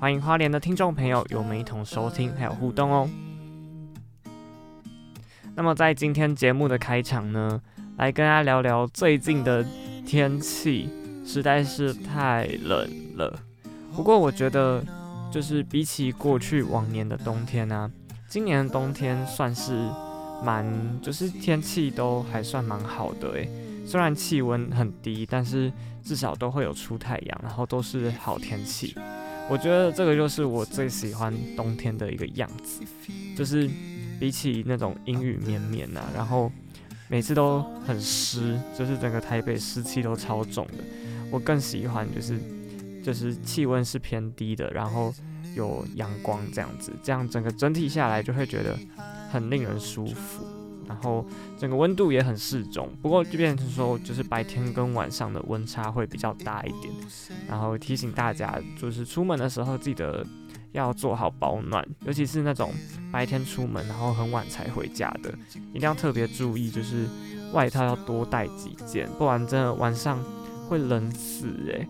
欢迎花莲的听众朋友与我们一同收听还有互动哦。那么在今天节目的开场呢，来跟大家聊聊最近的天气，实在是太冷了。不过我觉得，就是比起过去往年的冬天呢、啊，今年的冬天算是蛮，就是天气都还算蛮好的诶。虽然气温很低，但是至少都会有出太阳，然后都是好天气。我觉得这个就是我最喜欢冬天的一个样子，就是比起那种阴雨绵绵呐，然后每次都很湿，就是整个台北湿气都超重的。我更喜欢就是就是气温是偏低的，然后有阳光这样子，这样整个整体下来就会觉得很令人舒服。然后整个温度也很适中，不过就变成说，就是白天跟晚上的温差会比较大一点。然后提醒大家，就是出门的时候记得要做好保暖，尤其是那种白天出门然后很晚才回家的，一定要特别注意，就是外套要多带几件，不然真的晚上会冷死诶。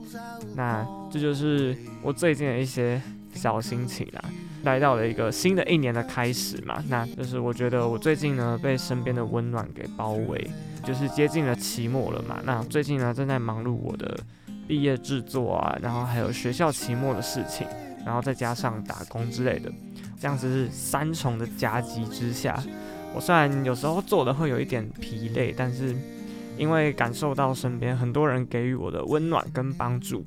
那这就是我最近的一些小心情啦。来到了一个新的一年的开始嘛，那就是我觉得我最近呢被身边的温暖给包围，就是接近了期末了嘛。那最近呢正在忙碌我的毕业制作啊，然后还有学校期末的事情，然后再加上打工之类的，这样子是三重的夹击之下，我虽然有时候做的会有一点疲累，但是因为感受到身边很多人给予我的温暖跟帮助。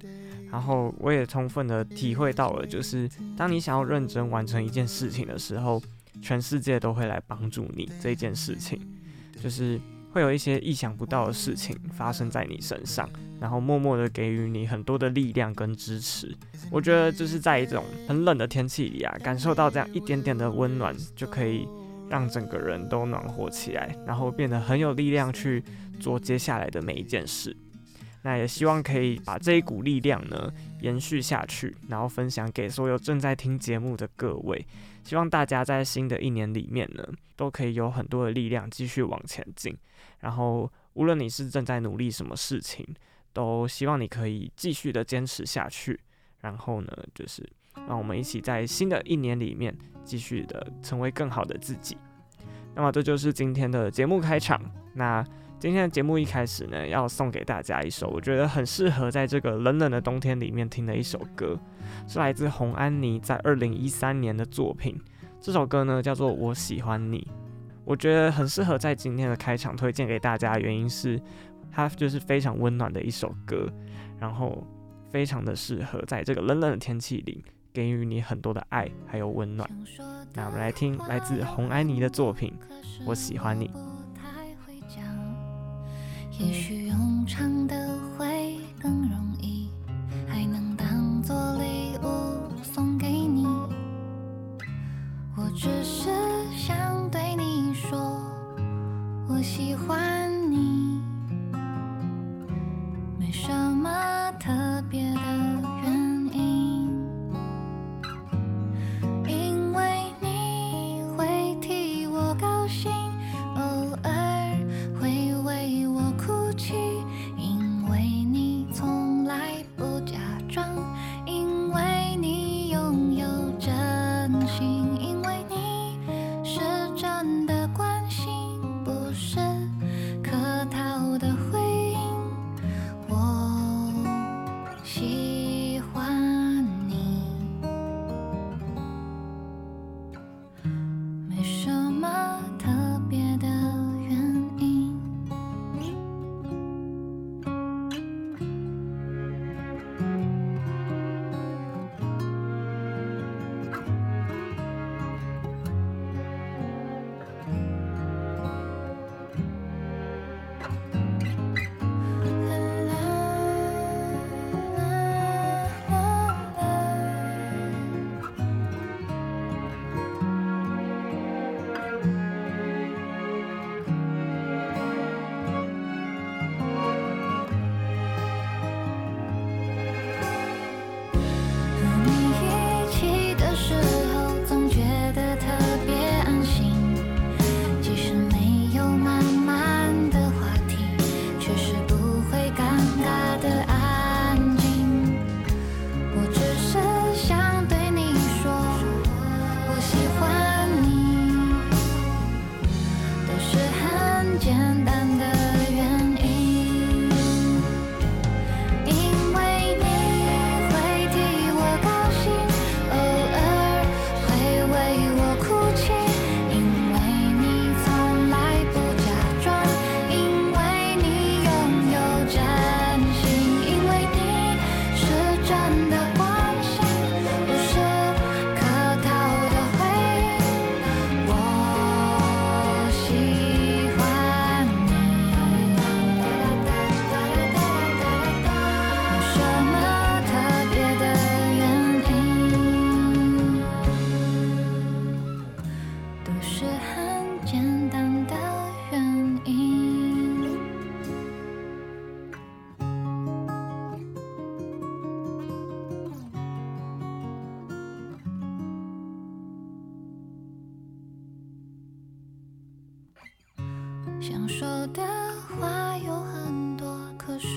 然后我也充分的体会到了，就是当你想要认真完成一件事情的时候，全世界都会来帮助你这件事情，就是会有一些意想不到的事情发生在你身上，然后默默的给予你很多的力量跟支持。我觉得就是在一种很冷的天气里啊，感受到这样一点点的温暖，就可以让整个人都暖和起来，然后变得很有力量去做接下来的每一件事。那也希望可以把这一股力量呢延续下去，然后分享给所有正在听节目的各位。希望大家在新的一年里面呢，都可以有很多的力量继续往前进。然后，无论你是正在努力什么事情，都希望你可以继续的坚持下去。然后呢，就是让我们一起在新的一年里面继续的成为更好的自己。那么，这就是今天的节目开场。那。今天的节目一开始呢，要送给大家一首我觉得很适合在这个冷冷的冬天里面听的一首歌，是来自红安妮在二零一三年的作品。这首歌呢叫做《我喜欢你》，我觉得很适合在今天的开场推荐给大家，原因是它就是非常温暖的一首歌，然后非常的适合在这个冷冷的天气里给予你很多的爱还有温暖。那我们来听来自红安妮的作品《我喜欢你》。也许用唱的会更容易，还能当做礼物送给你。我只。是想对你说，我喜欢你，没什么特别的想说的话有很多，可是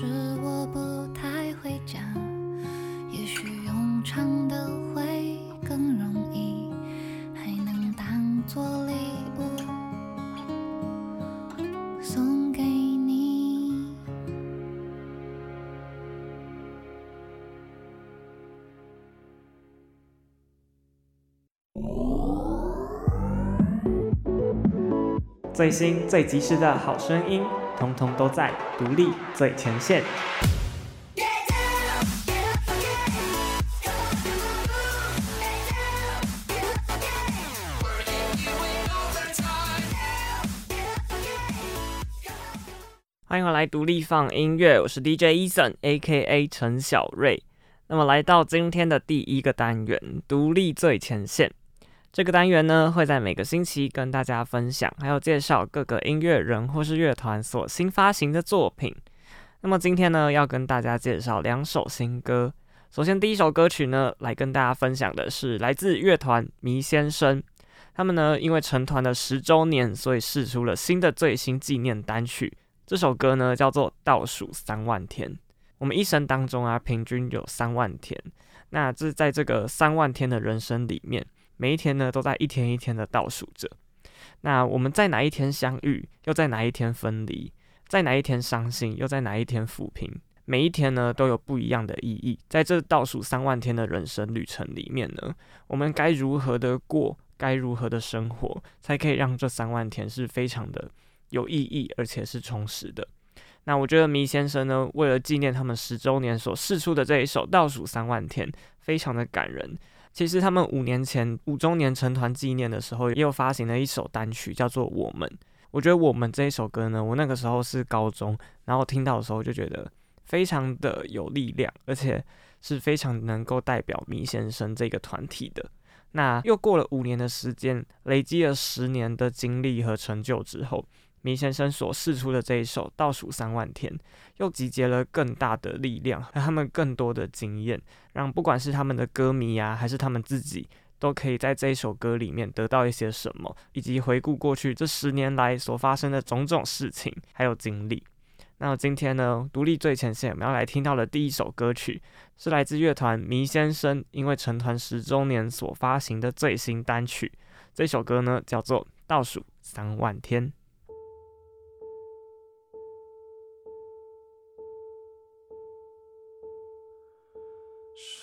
最新最及时的好声音，通通都在独立最前线。欢迎回来独立放音乐，我是 DJ Eason，A.K.A. 陈小瑞。那么来到今天的第一个单元，独立最前线。这个单元呢，会在每个星期跟大家分享，还有介绍各个音乐人或是乐团所新发行的作品。那么今天呢，要跟大家介绍两首新歌。首先，第一首歌曲呢，来跟大家分享的是来自乐团迷先生。他们呢，因为成团的十周年，所以试出了新的最新纪念单曲。这首歌呢，叫做《倒数三万天》。我们一生当中啊，平均有三万天。那这在这个三万天的人生里面。每一天呢，都在一天一天的倒数着。那我们在哪一天相遇，又在哪一天分离？在哪一天伤心，又在哪一天抚平？每一天呢，都有不一样的意义。在这倒数三万天的人生旅程里面呢，我们该如何的过？该如何的生活，才可以让这三万天是非常的有意义，而且是充实的？那我觉得迷先生呢，为了纪念他们十周年所试出的这一首《倒数三万天》，非常的感人。其实他们五年前五周年成团纪念的时候，也有发行了一首单曲，叫做《我们》。我觉得《我们》这一首歌呢，我那个时候是高中，然后听到的时候就觉得非常的有力量，而且是非常能够代表麋先生这个团体的。那又过了五年的时间，累积了十年的经历和成就之后，迷先生所试出的这一首《倒数三万天》，又集结了更大的力量和他们更多的经验，让不管是他们的歌迷啊，还是他们自己，都可以在这一首歌里面得到一些什么，以及回顾过去这十年来所发生的种种事情，还有经历。那今天呢，独立最前线我们要来听到的第一首歌曲，是来自乐团迷先生因为成团十周年所发行的最新单曲。这首歌呢，叫做《倒数三万天》。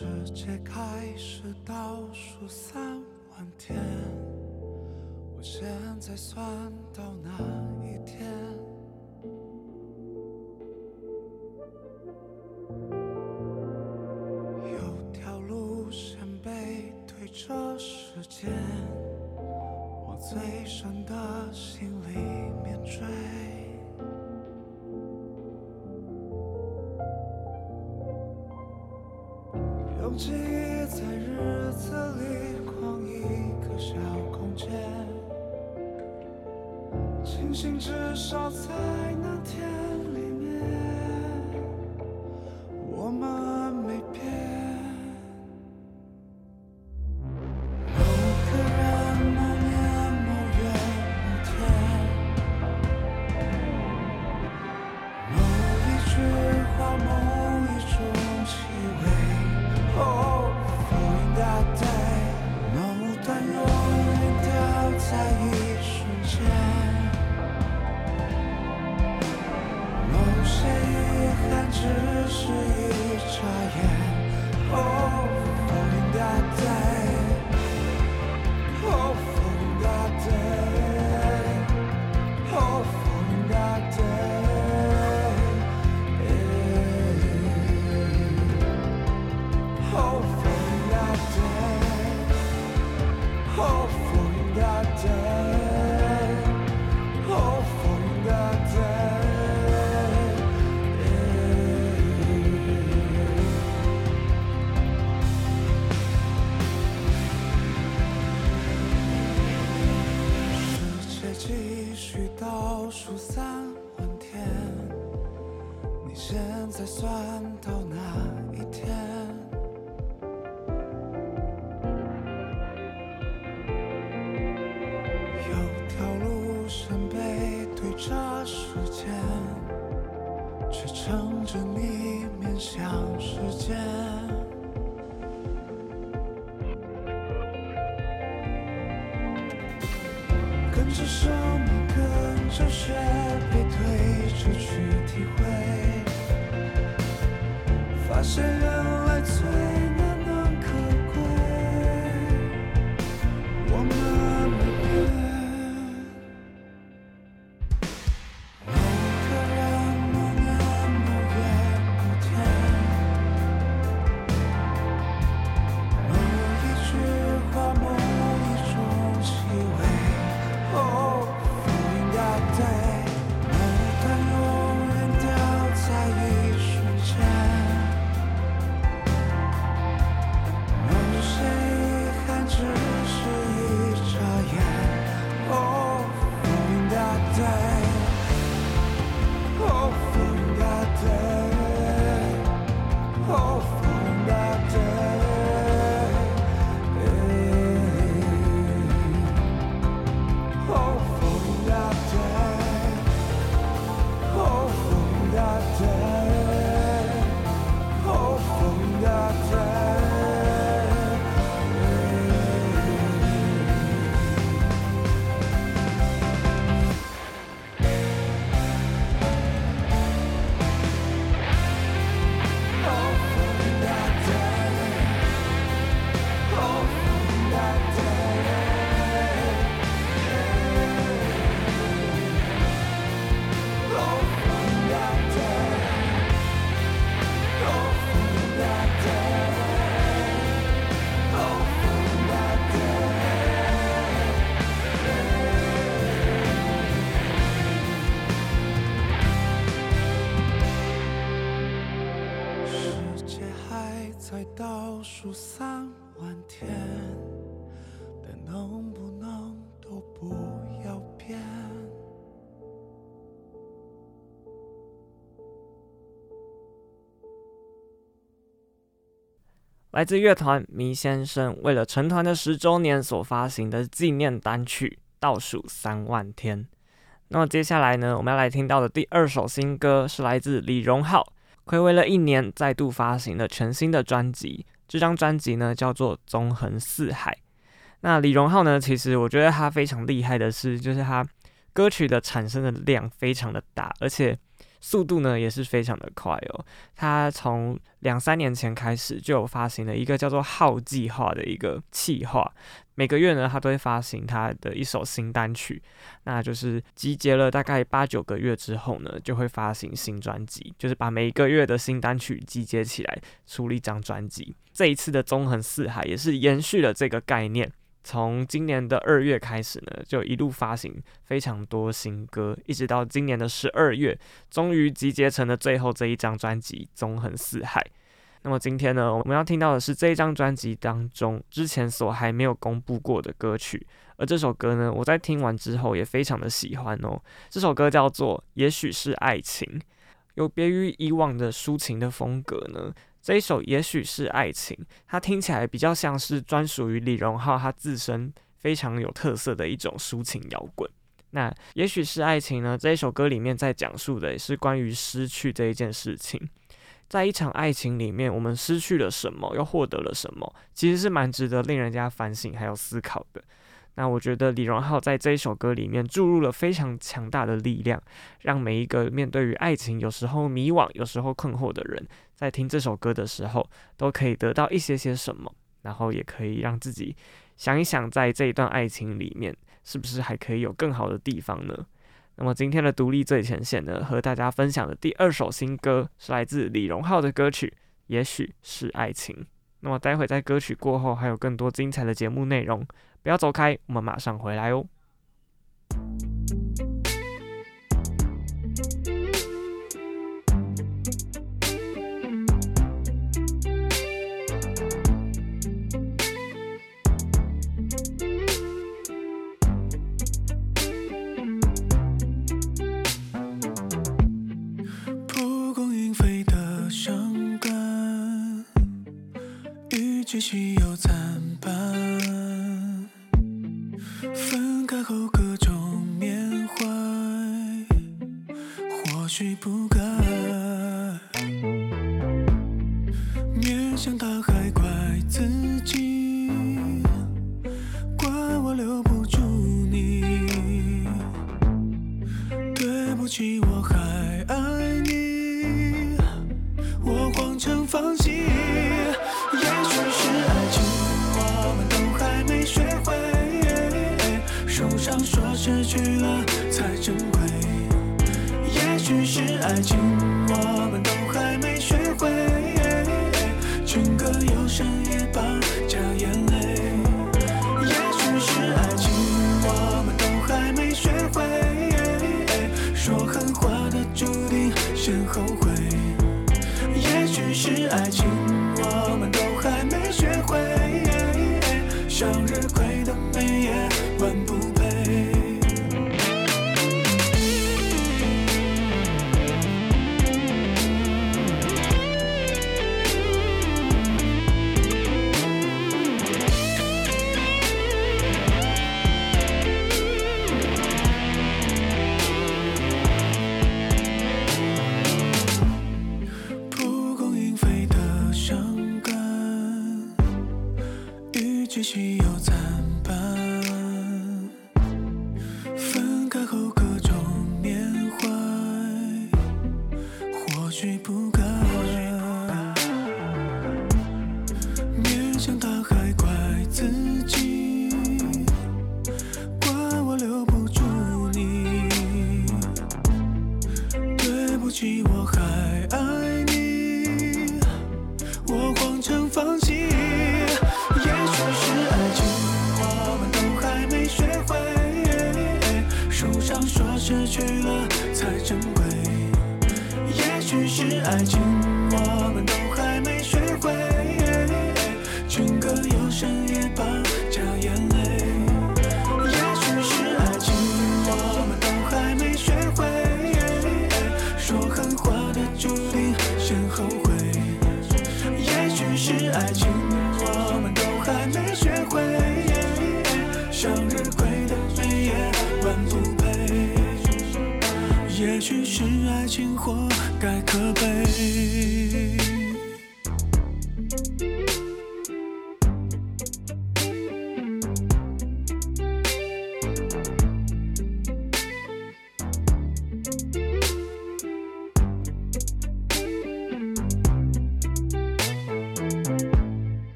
世界开始倒数三万天，我现在算到哪一天？有条路线背对着时间，往最深的心里面追。用记在日子里框一个小空间，清醒至少在那天。在倒数三万天，来自乐团迷先生为了成团的十周年所发行的纪念单曲《倒数三万天》。那么接下来呢，我们要来听到的第二首新歌是来自李荣浩，暌违了一年再度发行了全新的专辑。这张专辑呢叫做《纵横四海》。那李荣浩呢，其实我觉得他非常厉害的是，就是他歌曲的产生的量非常的大，而且。速度呢也是非常的快哦。他从两三年前开始就有发行了一个叫做“号计划”的一个企划，每个月呢他都会发行他的一首新单曲，那就是集结了大概八九个月之后呢，就会发行新专辑，就是把每一个月的新单曲集结起来出了一张专辑。这一次的纵横四海也是延续了这个概念。从今年的二月开始呢，就一路发行非常多新歌，一直到今年的十二月，终于集结成了最后这一张专辑《纵横四海》。那么今天呢，我们要听到的是这一张专辑当中之前所还没有公布过的歌曲，而这首歌呢，我在听完之后也非常的喜欢哦。这首歌叫做《也许是爱情》，有别于以往的抒情的风格呢。这一首也许是爱情，它听起来比较像是专属于李荣浩他自身非常有特色的一种抒情摇滚。那也许是爱情呢？这一首歌里面在讲述的也是关于失去这一件事情，在一场爱情里面，我们失去了什么，又获得了什么，其实是蛮值得令人家反省还有思考的。那我觉得李荣浩在这一首歌里面注入了非常强大的力量，让每一个面对于爱情有时候迷惘、有时候困惑的人，在听这首歌的时候，都可以得到一些些什么，然后也可以让自己想一想，在这一段爱情里面，是不是还可以有更好的地方呢？那么今天的独立最前线呢，和大家分享的第二首新歌是来自李荣浩的歌曲《也许是爱情》。那么待会在歌曲过后，还有更多精彩的节目内容。不要走开，我们马上回来哦。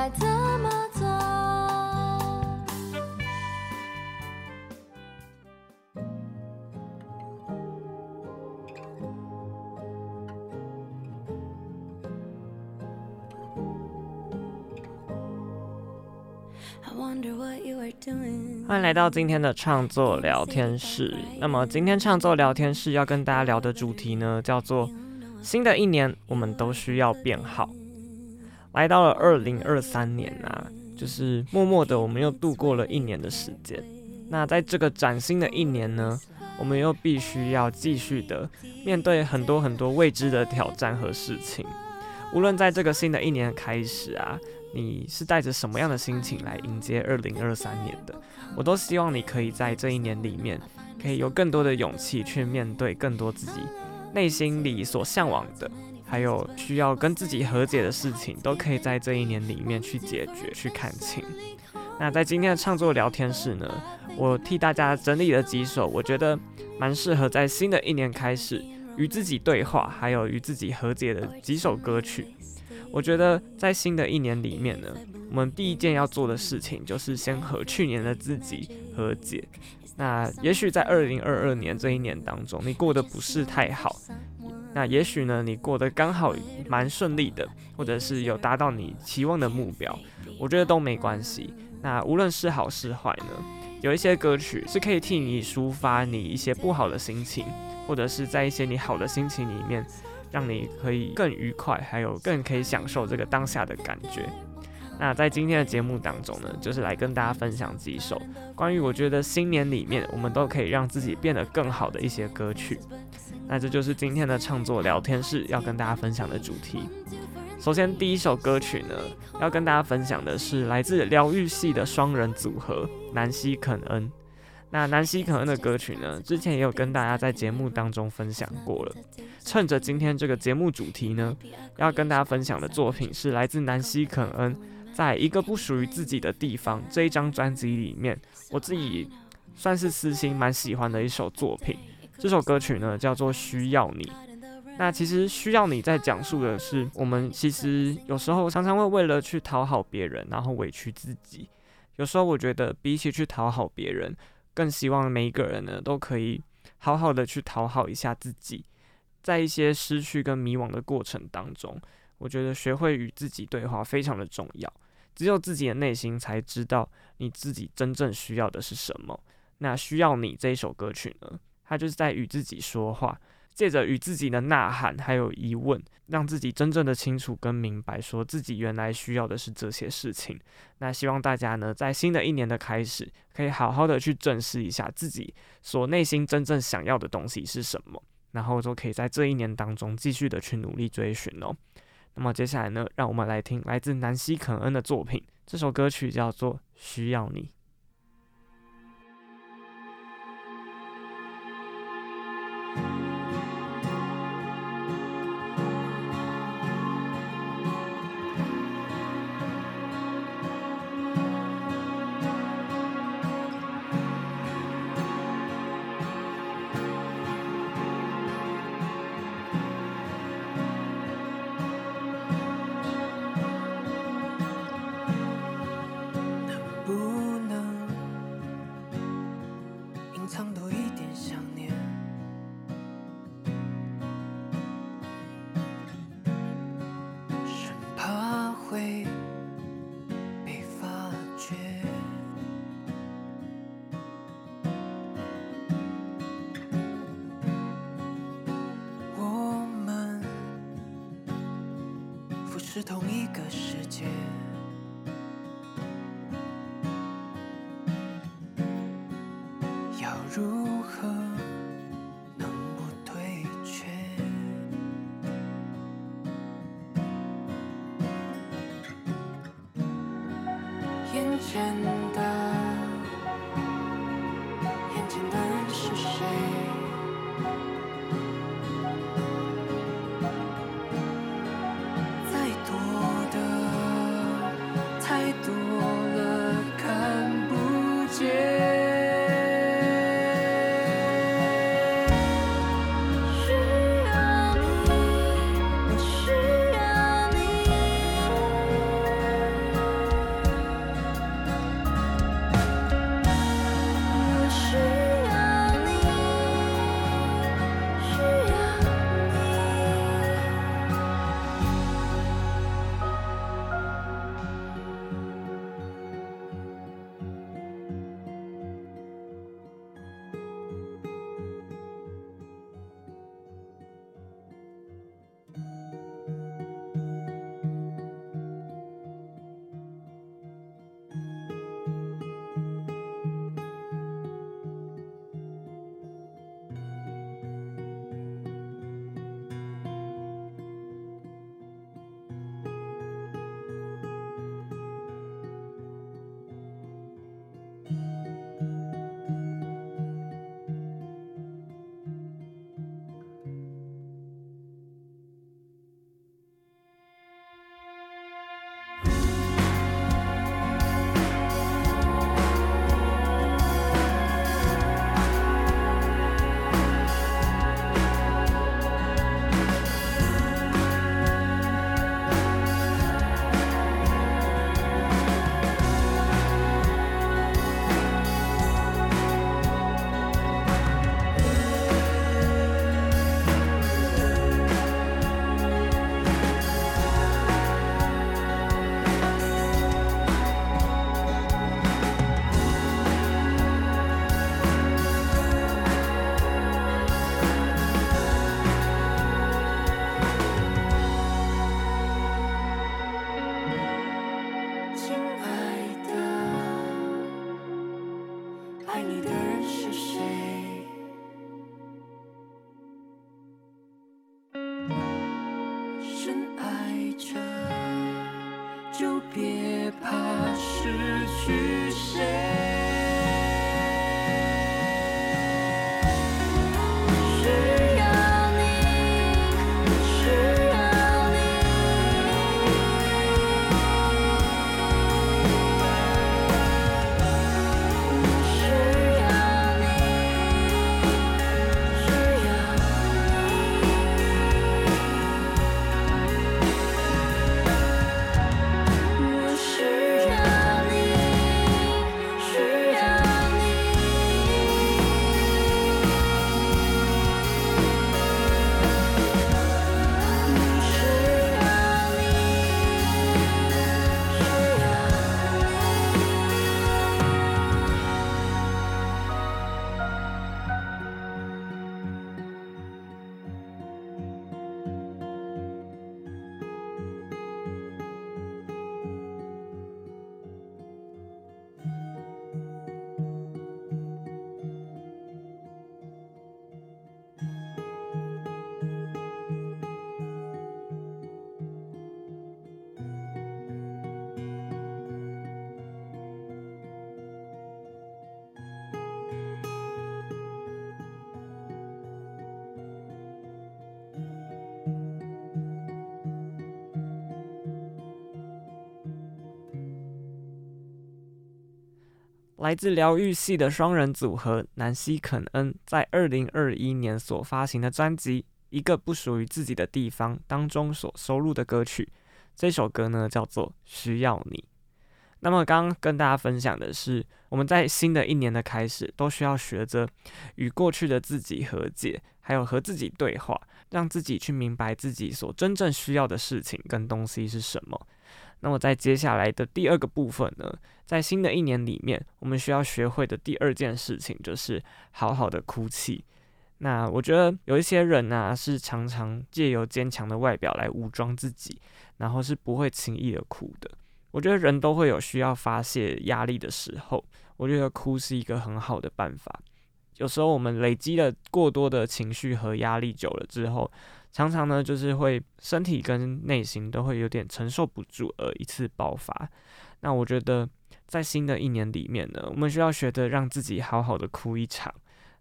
该怎么做？欢迎来到今天的创作聊天室。那么今天创作聊天室要跟大家聊的主题呢，叫做新的一年我们都需要变好。来到了二零二三年啊，就是默默的我们又度过了一年的时间。那在这个崭新的一年呢，我们又必须要继续的面对很多很多未知的挑战和事情。无论在这个新的一年开始啊。你是带着什么样的心情来迎接二零二三年的？我都希望你可以在这一年里面，可以有更多的勇气去面对更多自己内心里所向往的，还有需要跟自己和解的事情，都可以在这一年里面去解决、去看清。那在今天的创作聊天室呢，我替大家整理了几首我觉得蛮适合在新的一年开始与自己对话，还有与自己和解的几首歌曲。我觉得在新的一年里面呢，我们第一件要做的事情就是先和去年的自己和解。那也许在二零二二年这一年当中，你过得不是太好，那也许呢，你过得刚好蛮顺利的，或者是有达到你期望的目标，我觉得都没关系。那无论是好是坏呢，有一些歌曲是可以替你抒发你一些不好的心情，或者是在一些你好的心情里面。让你可以更愉快，还有更可以享受这个当下的感觉。那在今天的节目当中呢，就是来跟大家分享几首关于我觉得新年里面我们都可以让自己变得更好的一些歌曲。那这就是今天的创作聊天室要跟大家分享的主题。首先第一首歌曲呢，要跟大家分享的是来自疗愈系的双人组合南希肯恩。那南希肯恩的歌曲呢，之前也有跟大家在节目当中分享过了。趁着今天这个节目主题呢，要跟大家分享的作品是来自南希肯恩在一个不属于自己的地方这一张专辑里面，我自己算是私心蛮喜欢的一首作品。这首歌曲呢叫做《需要你》。那其实《需要你》在讲述的是我们其实有时候常常会为了去讨好别人，然后委屈自己。有时候我觉得比起去讨好别人，更希望每一个人呢都可以好好的去讨好一下自己。在一些失去跟迷惘的过程当中，我觉得学会与自己对话非常的重要。只有自己的内心才知道你自己真正需要的是什么。那需要你这一首歌曲呢，他就是在与自己说话，借着与自己的呐喊还有疑问，让自己真正的清楚跟明白，说自己原来需要的是这些事情。那希望大家呢，在新的一年的开始，可以好好的去正视一下自己所内心真正想要的东西是什么。然后就可以在这一年当中继续的去努力追寻哦。那么接下来呢，让我们来听来自南希肯恩的作品，这首歌曲叫做《需要你》。眼前的，眼前的人是谁？来自疗愈系的双人组合南希肯恩在二零二一年所发行的专辑《一个不属于自己的地方》当中所收录的歌曲。这首歌呢叫做《需要你》。那么刚刚跟大家分享的是，我们在新的一年的开始，都需要学着与过去的自己和解，还有和自己对话，让自己去明白自己所真正需要的事情跟东西是什么。那么在接下来的第二个部分呢，在新的一年里面，我们需要学会的第二件事情就是好好的哭泣。那我觉得有一些人呢、是常常借由坚强的外表来武装自己，然后是不会轻易的哭的。我觉得人都会有需要发泄压力的时候，我觉得哭是一个很好的办法。有时候我们累积了过多的情绪和压力久了之后，常常呢，就是会身体跟内心都会有点承受不住而一次爆发。那我觉得在新的一年里面呢，我们需要学着让自己好好的哭一场，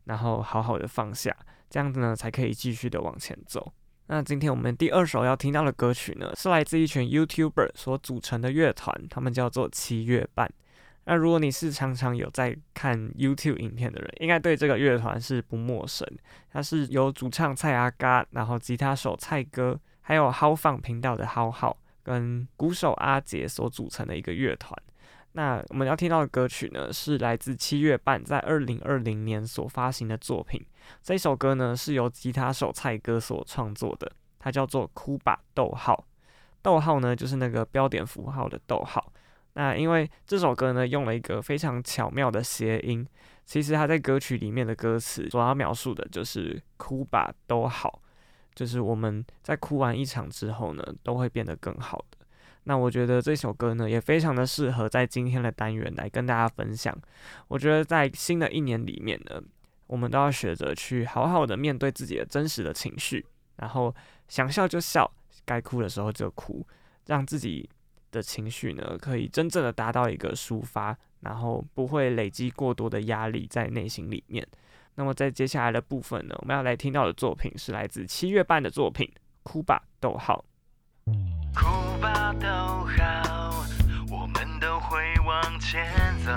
然后好好的放下，这样子呢，才可以继续的往前走。那今天我们第二首要听到的歌曲呢，是来自一群 YouTuber 所组成的乐团，他们叫做七月半。那如果你是常常有在看 YouTube 影片的人，应该对这个乐团是不陌生。它是由主唱蔡阿嘎，然后吉他手蔡哥，还有豪放频道的浩浩跟鼓手阿杰所组成的一个乐团。那我们要听到的歌曲呢，是来自七月半在二零二零年所发行的作品。这首歌呢，是由吉他手蔡哥所创作的，它叫做《哭吧》。逗号，逗号呢，就是那个标点符号的逗号。那因为这首歌呢，用了一个非常巧妙的谐音，其实它在歌曲里面的歌词所要描述的就是“哭吧，都好”，就是我们在哭完一场之后呢，都会变得更好的。那我觉得这首歌呢，也非常的适合在今天的单元来跟大家分享。我觉得在新的一年里面呢，我们都要学着去好好的面对自己的真实的情绪，然后想笑就笑，该哭的时候就哭，让自己。的情绪呢，可以真正的达到一个抒发，然后不会累积过多的压力在内心里面。那么在接下来的部分呢，我们要来听到的作品是来自七月半的作品《哭吧，逗号》。哭吧，逗号，我们都会往前走。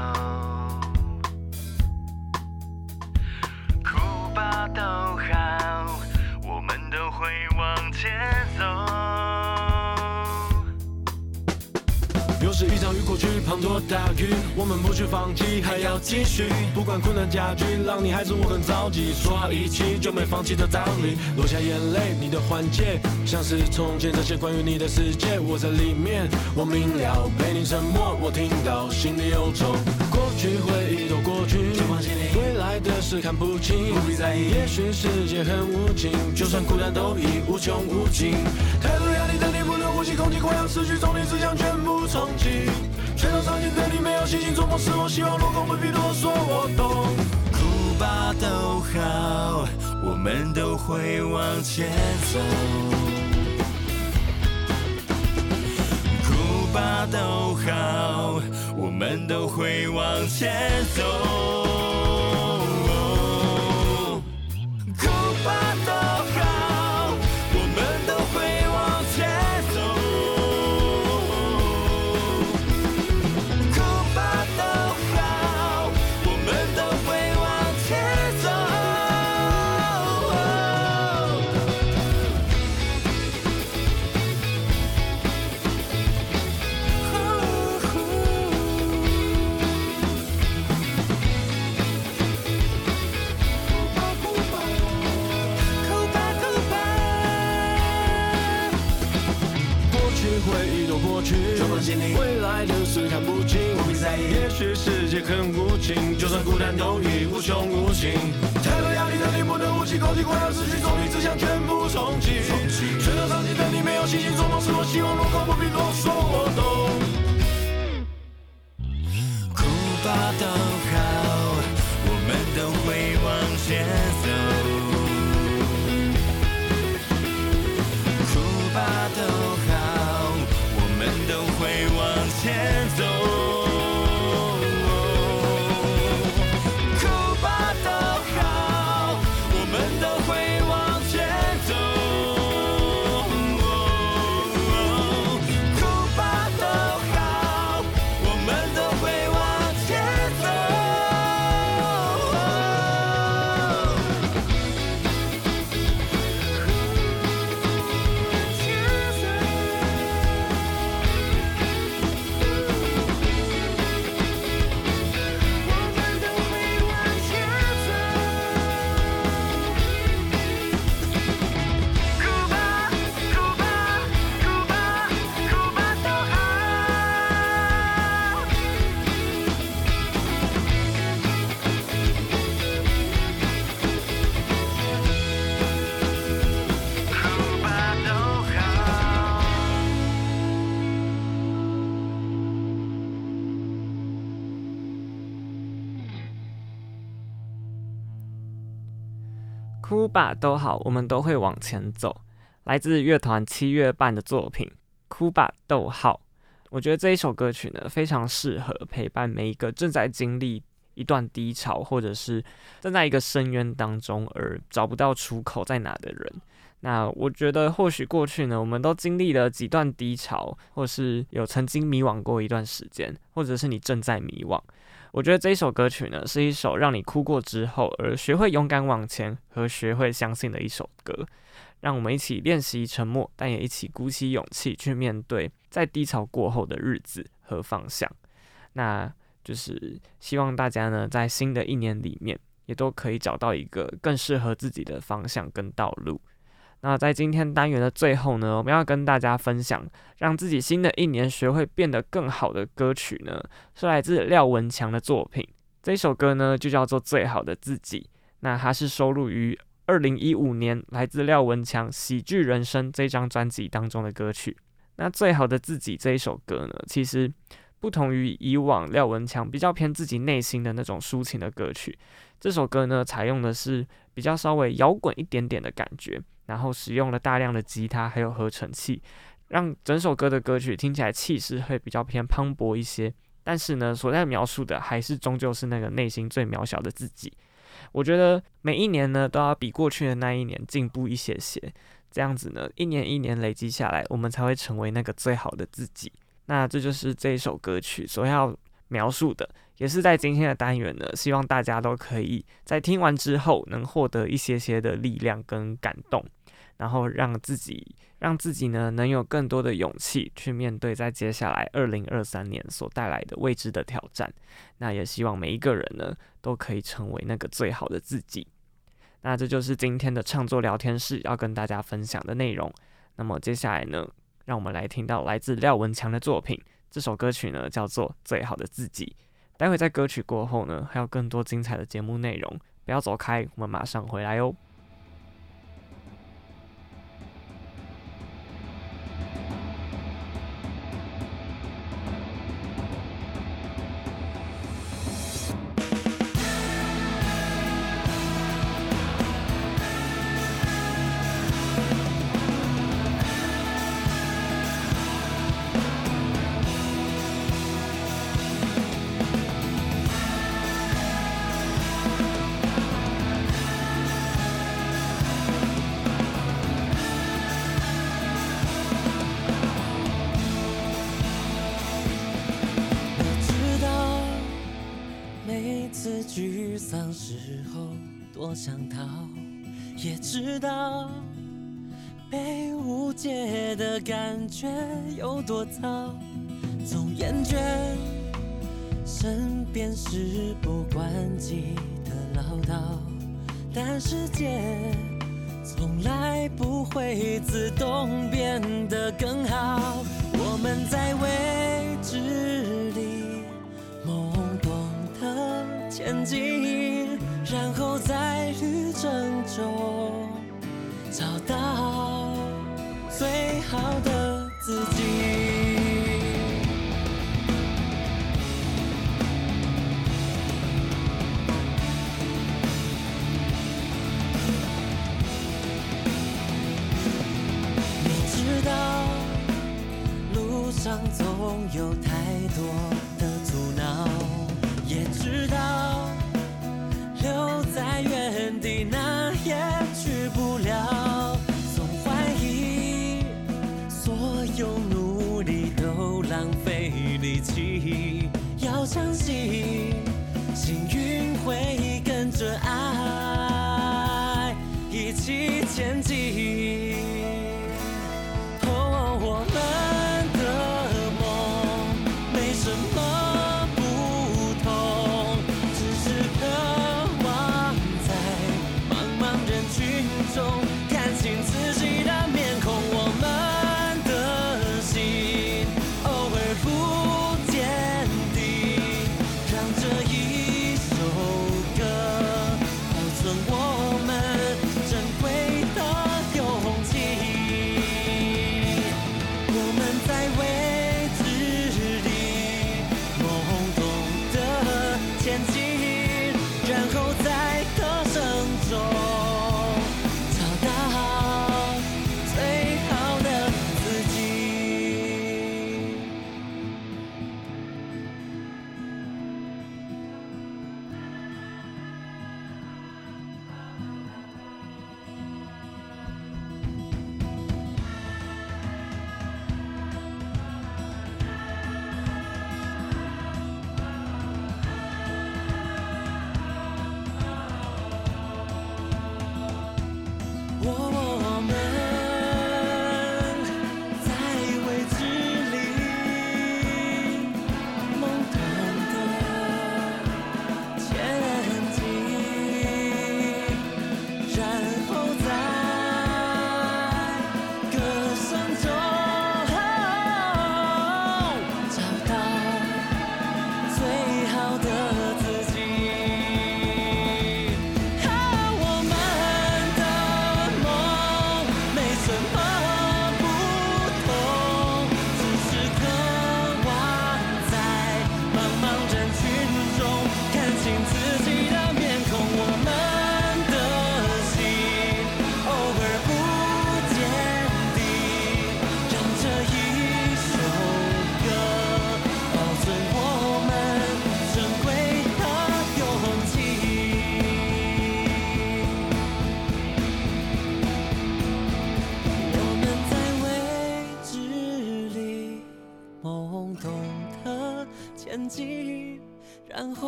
哭吧，逗号，我们都会往前走。又是一场雨过去，滂沱大雨，我们不去放弃，还要继续。不管困难加剧，让你还是我很着急。说好一起就没放弃的道理，落下眼泪，你的缓解，像是从前这些关于你的世界，我在里面，我明了，被你沉默，我听到心里忧愁。过去回忆都过去，未来的事看不清，不必在意。也许世界很无情，就算孤单都已无穷无尽。太多压力等你不能呼吸，空气快要失去，从你只想全部全都藏进对你没有信心，做梦是我希望落空，不必多说，我懂。哭吧，都好，我们都会往前走。哭吧，都好，我们都会往前走。世界很无情，就算孤单都已无穷无尽。太多压力让你不能呼吸，空气快要失去，重力只想全部重启。全都伤心的你没有信心，做梦时我希望落空，不必多说，我懂。哭吧，都好，我们都会往前哭吧都好，我们都会往前走。来自乐团七月半的作品《哭吧逗号》，我觉得这一首歌曲呢，非常适合陪伴每一个正在经历一段低潮，或者是正在一个深渊当中而找不到出口在哪的人。那我觉得，或许过去呢，我们都经历了几段低潮，或是有曾经迷惘过一段时间，或者是你正在迷惘。我觉得这一首歌曲呢，是一首让你哭过之后而学会勇敢往前和学会相信的一首歌。让我们一起练习沉默，但也一起鼓起勇气去面对在低潮过后的日子和方向。那就是希望大家呢，在新的一年里面，也都可以找到一个更适合自己的方向跟道路。那在今天单元的最后呢，我们要跟大家分享，让自己新的一年学会变得更好的歌曲呢，是来自廖文强的作品。这首歌呢，就叫做《最好的自己》。那它是收录于二零一五年来自廖文强《喜剧人生》这张专辑当中的歌曲。那《最好的自己》这一首歌呢，其实不同于以往廖文强比较偏自己内心的那种抒情的歌曲，这首歌呢，采用的是比较稍微摇滚一点点的感觉。然后使用了大量的吉他，还有合成器，让整首歌的歌曲听起来气势会比较偏磅礴一些。但是呢，所在描述的还是终究是那个内心最渺小的自己。我觉得每一年呢，都要比过去的那一年进步一些些，这样子呢，一年一年累积下来，我们才会成为那个最好的自己。那这就是这一首歌曲所要描述的。也是在今天的单元呢，希望大家都可以在听完之后能获得一些些的力量跟感动，然后让自己让自己呢能有更多的勇气去面对在接下来二零二三年所带来的未知的挑战。那也希望每一个人呢都可以成为那个最好的自己。那这就是今天的创作聊天室要跟大家分享的内容。那么接下来呢，让我们来听到来自廖文强的作品，这首歌曲呢叫做《最好的自己》。待会在歌曲过后呢，还有更多精彩的节目内容，不要走开，我们马上回来哦。的感觉有多糟。总厌倦身边事不关己的唠叨，但世界从来不会自动变得更好。我们在未知里懵懂的前进。然后在旅程中上总有太多的阻挠，也知道留在原地哪也去不了。总怀疑所有努力都浪费力气，要相信幸运会。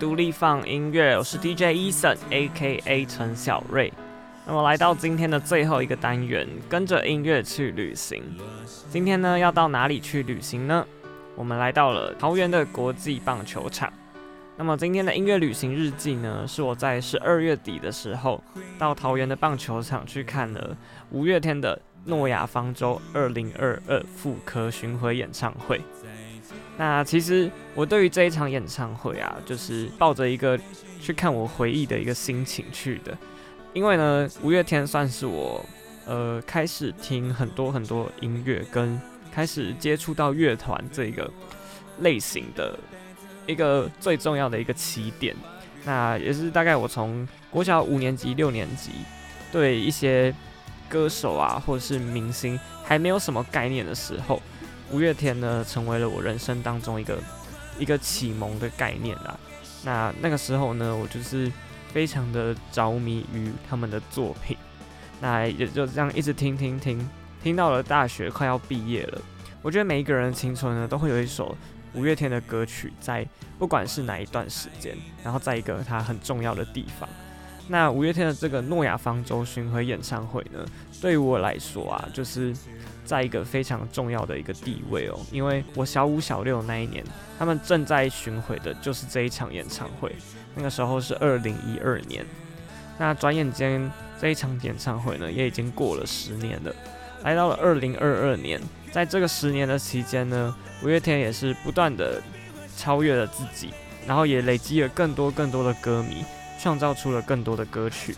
独立放音乐，我是 DJ Eason，A.K.A. 陈小瑞。那么来到今天的最后一个单元，跟着音乐去旅行。今天呢，要到哪里去旅行呢？我们来到了桃园的国际棒球场。那么今天的音乐旅行日记呢，是我在十二月底的时候，到桃园的棒球场去看了五月天的诺亚方舟二零二二复刻巡回演唱会。那其实我对于这一场演唱会啊，就是抱着一个去看我回忆的一个心情去的，因为呢，五月天算是我呃开始听很多很多音乐，跟开始接触到乐团这个类型的一个最重要的一个起点。那也是大概我从国小五年级、六年级对一些歌手啊或者是明星还没有什么概念的时候。五月天呢，成为了我人生当中一个一个启蒙的概念啦。那那个时候呢，我就是非常的着迷于他们的作品。那也就这样一直听听听，听到了大学快要毕业了。我觉得每一个人的青春呢，都会有一首五月天的歌曲，在不管是哪一段时间，然后在一个它很重要的地方。那五月天的这个诺亚方舟巡回演唱会呢，对于我来说啊，就是。在一个非常重要的一个地位哦，因为我小五小六那一年，他们正在巡回的就是这一场演唱会。那个时候是二零一二年，那转眼间这一场演唱会呢，也已经过了十年了，来到了二零二二年。在这个十年的期间呢，五月天也是不断的超越了自己，然后也累积了更多更多的歌迷，创造出了更多的歌曲。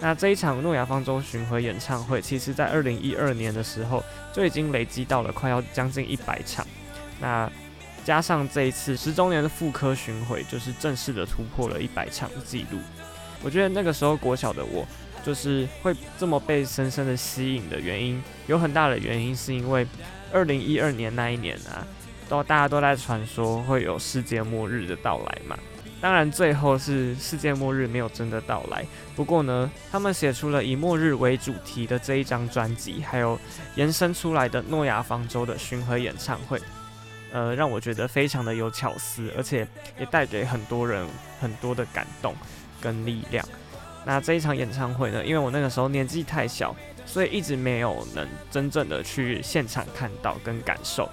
那这一场诺亚方舟巡回演唱会，其实在二零一二年的时候就已经累积到了快要将近一百场。那加上这一次十周年的复刻巡回，就是正式的突破了一百场记录。我觉得那个时候国小的我，就是会这么被深深的吸引的原因，有很大的原因是因为二零一二年那一年啊，都大家都在传说会有世界末日的到来嘛。当然，最后是世界末日没有真的到来。不过呢，他们写出了以末日为主题的这一张专辑，还有延伸出来的诺亚方舟的巡回演唱会，呃，让我觉得非常的有巧思，而且也带给很多人很多的感动跟力量。那这一场演唱会呢，因为我那个时候年纪太小，所以一直没有能真正的去现场看到跟感受。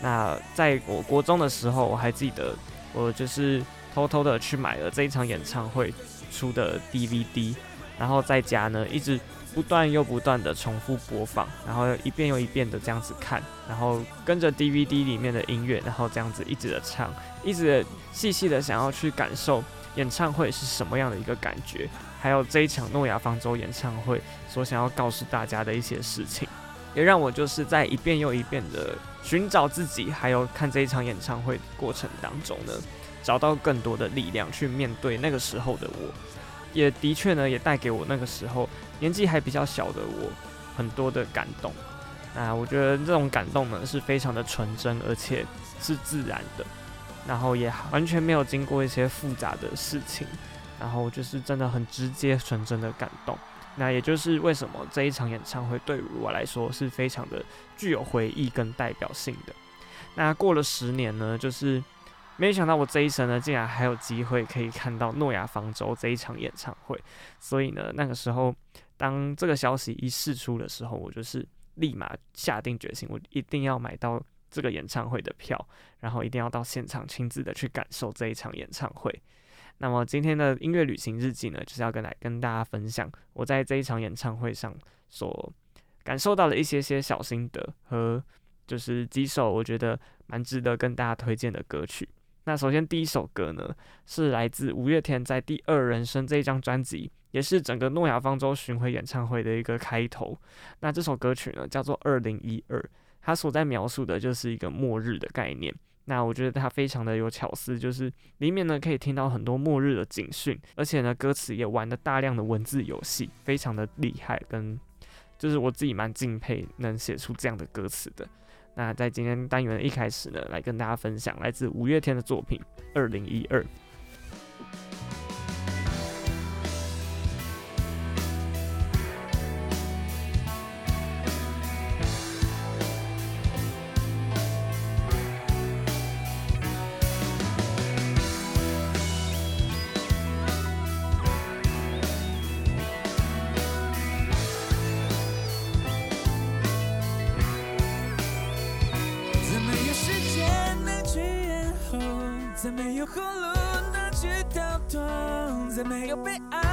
那在我国中的时候，我还记得我就是。偷偷的去买了这一场演唱会出的 DVD，然后在家呢一直不断又不断的重复播放，然后一遍又一遍的这样子看，然后跟着 DVD 里面的音乐，然后这样子一直的唱，一直细细的想要去感受演唱会是什么样的一个感觉，还有这一场诺亚方舟演唱会所想要告诉大家的一些事情，也让我就是在一遍又一遍的寻找自己，还有看这一场演唱会过程当中呢。找到更多的力量去面对那个时候的我，也的确呢，也带给我那个时候年纪还比较小的我很多的感动。那我觉得这种感动呢是非常的纯真，而且是自然的，然后也完全没有经过一些复杂的事情，然后就是真的很直接纯真的感动，那也就是为什么这一场演唱会对于我来说是非常的具有回忆跟代表性的。那过了十年呢，就是没想到我这一生呢，竟然还有机会可以看到诺亚方舟这一场演唱会。所以呢，那个时候当这个消息一释出的时候，我就是立马下定决心，我一定要买到这个演唱会的票，然后一定要到现场亲自的去感受这一场演唱会。那么今天的音乐旅行日记呢，就是要跟来跟大家分享我在这一场演唱会上所感受到的一些些小心得和就是几首我觉得蛮值得跟大家推荐的歌曲。那首先第一首歌呢，是来自五月天在《第二人生》这一张专辑，也是整个诺亚方舟巡回演唱会的一个开头。那这首歌曲呢，叫做《二零一二》，它所在描述的就是一个末日的概念。那我觉得它非常的有巧思，就是里面呢可以听到很多末日的警讯，而且呢歌词也玩了大量的文字游戏，非常的厉害，跟就是我自己蛮敬佩能写出这样的歌词的。那在今天单元的一开始呢，来跟大家分享来自五月天的作品《二零一二》。在没有被爱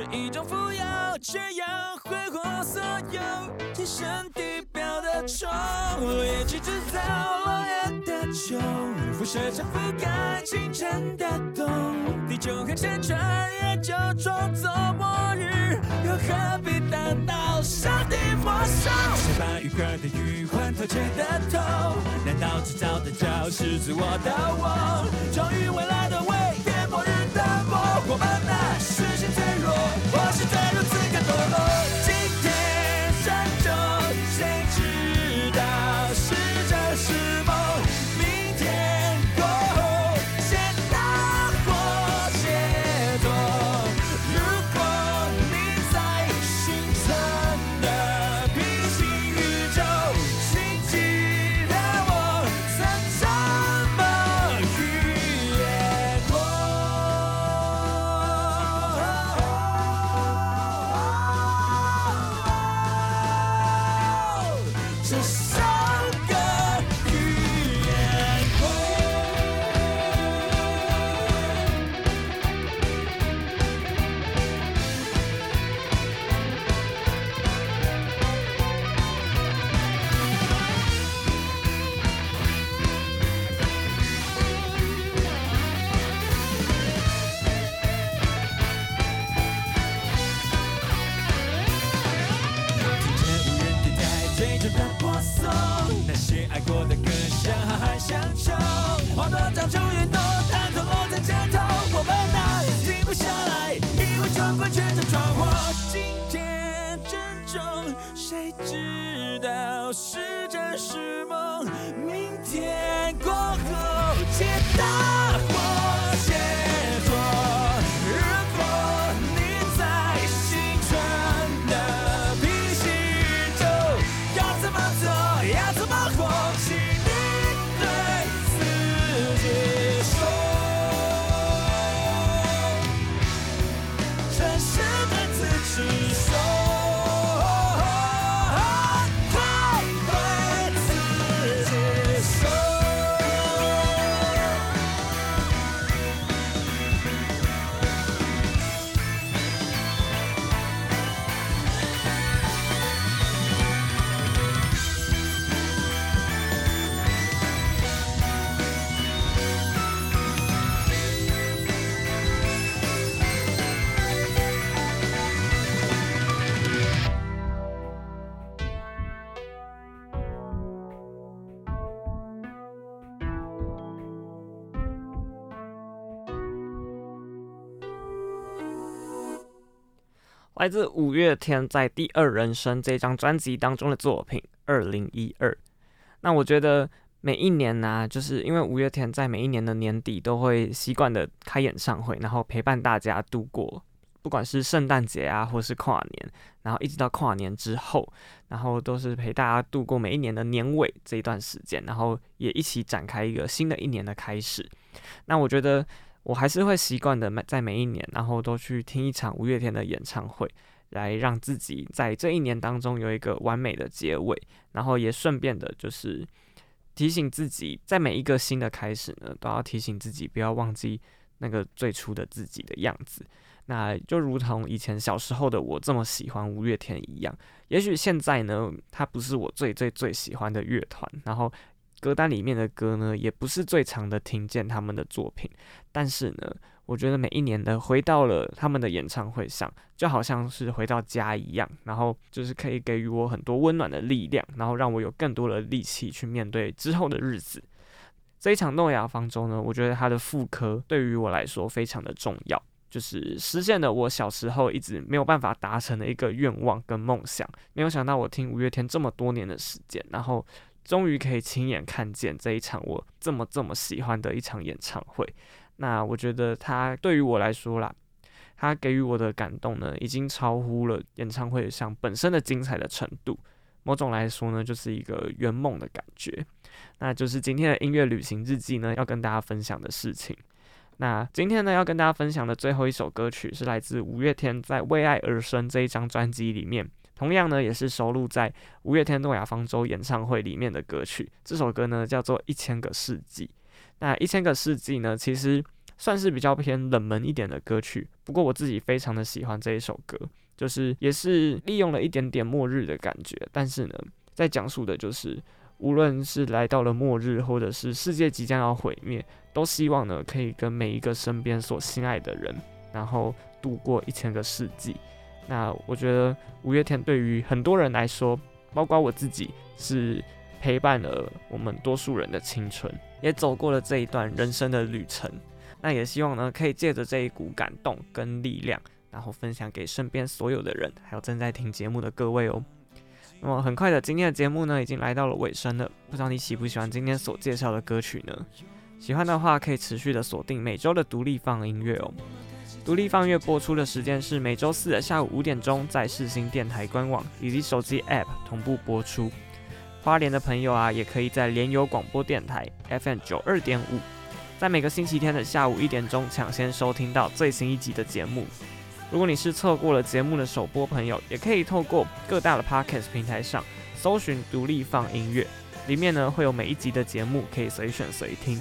是一种富有，却要挥霍所有天生地表的宠。我也去制造落叶的秋，辐射成覆盖清晨的冬。地球很旋转，也就装作末日，又何必等到上帝末梢？谁把鱼儿的鱼换偷窃的偷，难道制造的脚是自我的我？终于为了。来自五月天在《第二人生》这张专辑当中的作品《二零一二》。那我觉得每一年呢、就是因为五月天在每一年的年底都会习惯的开演唱会，然后陪伴大家度过，不管是圣诞节啊，或是跨年，然后一直到跨年之后，然后都是陪大家度过每一年的年尾这一段时间，然后也一起展开一个新的一年的开始。那我觉得。我还是会习惯的，每在每一年，然后都去听一场五月天的演唱会，来让自己在这一年当中有一个完美的结尾，然后也顺便的，就是提醒自己，在每一个新的开始呢，都要提醒自己不要忘记那个最初的自己的样子。那就如同以前小时候的我这么喜欢五月天一样，也许现在呢，他不是我最最最喜欢的乐团，然后。歌单里面的歌呢，也不是最常的听见他们的作品，但是呢，我觉得每一年的回到了他们的演唱会上，就好像是回到家一样，然后就是可以给予我很多温暖的力量，然后让我有更多的力气去面对之后的日子。这一场诺亚方舟呢，我觉得它的复刻对于我来说非常的重要，就是实现了我小时候一直没有办法达成的一个愿望跟梦想。没有想到我听五月天这么多年的时间，然后。终于可以亲眼看见这一场我这么这么喜欢的一场演唱会。那我觉得他对于我来说啦，他给予我的感动呢，已经超乎了演唱会上本身的精彩的程度。某种来说呢，就是一个圆梦的感觉。那就是今天的音乐旅行日记呢，要跟大家分享的事情。那今天呢，要跟大家分享的最后一首歌曲是来自五月天在《为爱而生》这一张专辑里面。同样呢，也是收录在五月天诺亚方舟演唱会里面的歌曲。这首歌呢叫做《一千个世纪》。那一千个世纪呢，其实算是比较偏冷门一点的歌曲。不过我自己非常的喜欢这一首歌，就是也是利用了一点点末日的感觉。但是呢，在讲述的就是，无论是来到了末日，或者是世界即将要毁灭，都希望呢可以跟每一个身边所心爱的人，然后度过一千个世纪。那我觉得五月天对于很多人来说，包括我自己，是陪伴了我们多数人的青春，也走过了这一段人生的旅程。那也希望呢，可以借着这一股感动跟力量，然后分享给身边所有的人，还有正在听节目的各位哦。那么很快的，今天的节目呢，已经来到了尾声了。不知道你喜不喜欢今天所介绍的歌曲呢？喜欢的话，可以持续的锁定每周的独立放音乐哦。独立 FUN 音乐播出的时间是每周四的下午五点钟，在世新电台官网以及手机 App 同步播出。花莲的朋友啊，也可以在联友广播电台 FM 九二点五，在每个星期天的下午一点钟抢先收听到最新一集的节目。如果你是错过了节目的首播朋友，也可以透过各大的 Podcast 平台上搜寻独立放音乐，里面呢会有每一集的节目可以随选随听。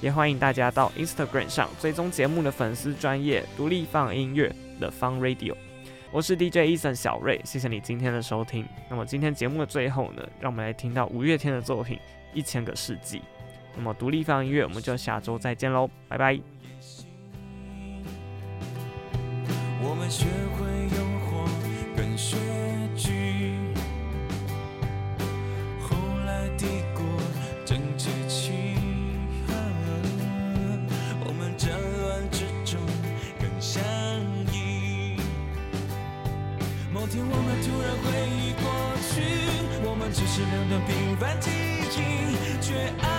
也欢迎大家到 Instagram 上追踪节目的粉丝专业独立 FUN 音乐的 FUN Radio。我是 DJ Eason 小瑞，谢谢你今天的收听。那么今天节目的最后呢，让我们来听到五月天的作品《一千个世纪》。那么独立放音乐，我们就下周再见喽，拜拜。我们学会用火跟雪只是两段平凡记忆，却爱